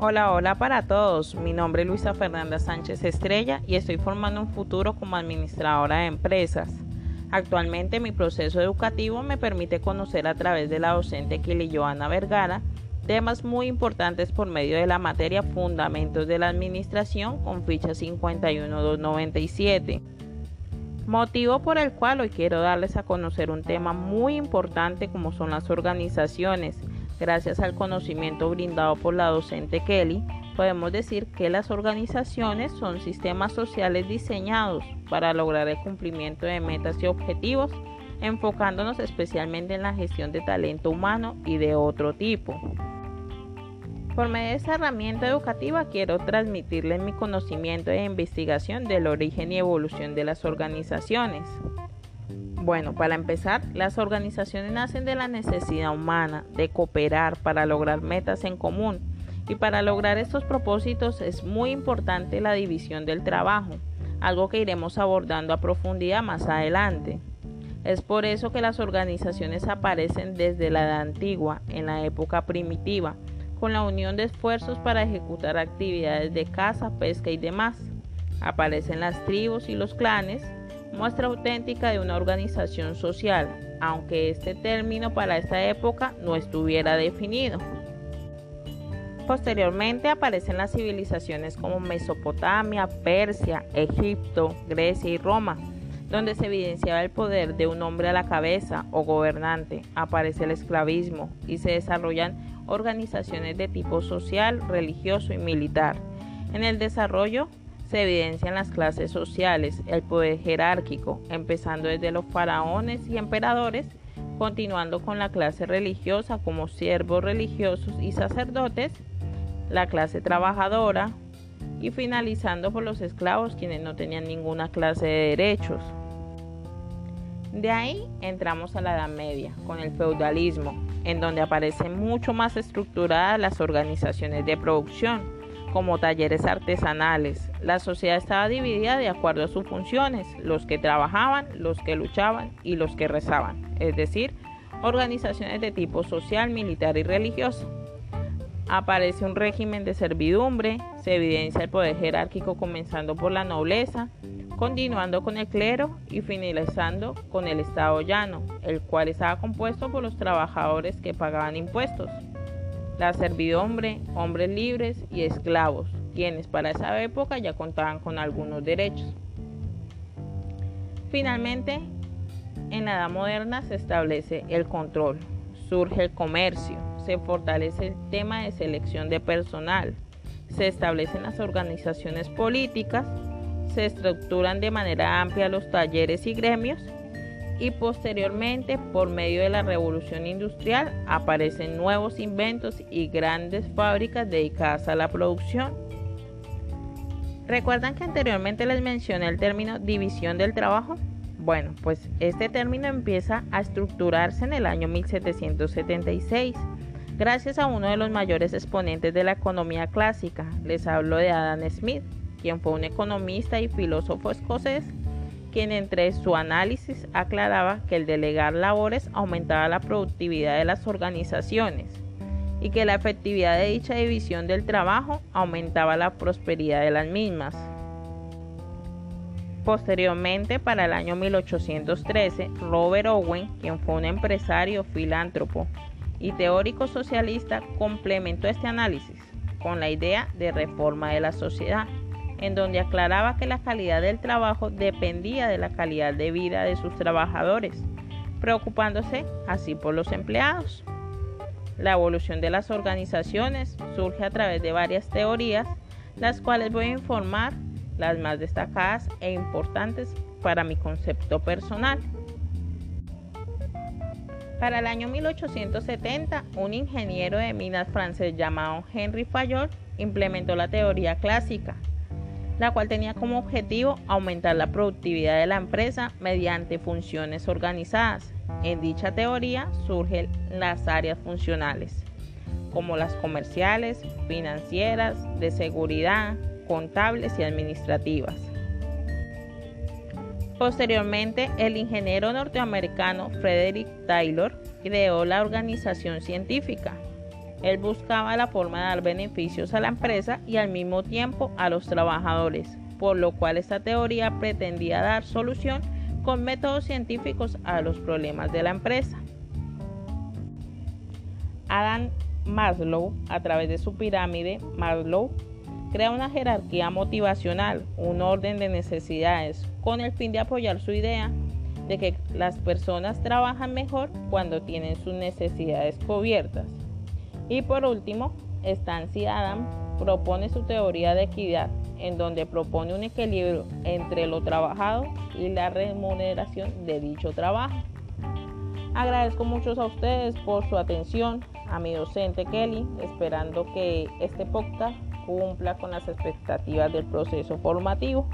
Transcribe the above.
Hola, hola para todos. Mi nombre es Luisa Fernanda Sánchez Estrella y estoy formando un futuro como administradora de empresas. Actualmente mi proceso educativo me permite conocer a través de la docente Kili Joana Vergara temas muy importantes por medio de la materia Fundamentos de la Administración con ficha 51297. Motivo por el cual hoy quiero darles a conocer un tema muy importante como son las organizaciones. Gracias al conocimiento brindado por la docente Kelly, podemos decir que las organizaciones son sistemas sociales diseñados para lograr el cumplimiento de metas y objetivos, enfocándonos especialmente en la gestión de talento humano y de otro tipo. Por medio de esta herramienta educativa quiero transmitirles mi conocimiento e investigación del origen y evolución de las organizaciones. Bueno, para empezar, las organizaciones nacen de la necesidad humana de cooperar para lograr metas en común y para lograr estos propósitos es muy importante la división del trabajo, algo que iremos abordando a profundidad más adelante. Es por eso que las organizaciones aparecen desde la edad antigua, en la época primitiva, con la unión de esfuerzos para ejecutar actividades de caza, pesca y demás. Aparecen las tribus y los clanes, muestra auténtica de una organización social, aunque este término para esta época no estuviera definido. Posteriormente aparecen las civilizaciones como Mesopotamia, Persia, Egipto, Grecia y Roma, donde se evidenciaba el poder de un hombre a la cabeza o gobernante, aparece el esclavismo y se desarrollan organizaciones de tipo social, religioso y militar. En el desarrollo se evidencian las clases sociales, el poder jerárquico, empezando desde los faraones y emperadores, continuando con la clase religiosa como siervos religiosos y sacerdotes, la clase trabajadora y finalizando por los esclavos quienes no tenían ninguna clase de derechos. De ahí entramos a la Edad Media, con el feudalismo, en donde aparecen mucho más estructuradas las organizaciones de producción, como talleres artesanales. La sociedad estaba dividida de acuerdo a sus funciones, los que trabajaban, los que luchaban y los que rezaban, es decir, organizaciones de tipo social, militar y religioso. Aparece un régimen de servidumbre, se evidencia el poder jerárquico comenzando por la nobleza, continuando con el clero y finalizando con el Estado llano, el cual estaba compuesto por los trabajadores que pagaban impuestos, la servidumbre, hombres libres y esclavos, quienes para esa época ya contaban con algunos derechos. Finalmente, en la edad moderna se establece el control, surge el comercio, se fortalece el tema de selección de personal, se establecen las organizaciones políticas, se estructuran de manera amplia los talleres y gremios y posteriormente por medio de la revolución industrial aparecen nuevos inventos y grandes fábricas dedicadas a la producción. ¿Recuerdan que anteriormente les mencioné el término división del trabajo? Bueno, pues este término empieza a estructurarse en el año 1776 gracias a uno de los mayores exponentes de la economía clásica. Les hablo de Adam Smith quien fue un economista y filósofo escocés, quien entre su análisis aclaraba que el delegar labores aumentaba la productividad de las organizaciones y que la efectividad de dicha división del trabajo aumentaba la prosperidad de las mismas. Posteriormente, para el año 1813, Robert Owen, quien fue un empresario, filántropo y teórico socialista, complementó este análisis con la idea de reforma de la sociedad en donde aclaraba que la calidad del trabajo dependía de la calidad de vida de sus trabajadores, preocupándose así por los empleados. La evolución de las organizaciones surge a través de varias teorías, las cuales voy a informar las más destacadas e importantes para mi concepto personal. Para el año 1870, un ingeniero de minas francés llamado Henry Fayol implementó la teoría clásica, la cual tenía como objetivo aumentar la productividad de la empresa mediante funciones organizadas. En dicha teoría surgen las áreas funcionales, como las comerciales, financieras, de seguridad, contables y administrativas. Posteriormente, el ingeniero norteamericano Frederick Taylor creó la organización científica, Él buscaba la forma de dar beneficios a la empresa y al mismo tiempo a los trabajadores, por lo cual esta teoría pretendía dar solución con métodos científicos a los problemas de la empresa. Adam Maslow, a través de su pirámide Maslow, crea una jerarquía motivacional, un orden de necesidades, con el fin de apoyar su idea de que las personas trabajan mejor cuando tienen sus necesidades cubiertas. Y por último, Stancy Adam propone su teoría de equidad, en donde propone un equilibrio entre lo trabajado y la remuneración de dicho trabajo. Agradezco mucho a ustedes por su atención, a mi docente Kelly, esperando que este podcast cumpla con las expectativas del proceso formativo.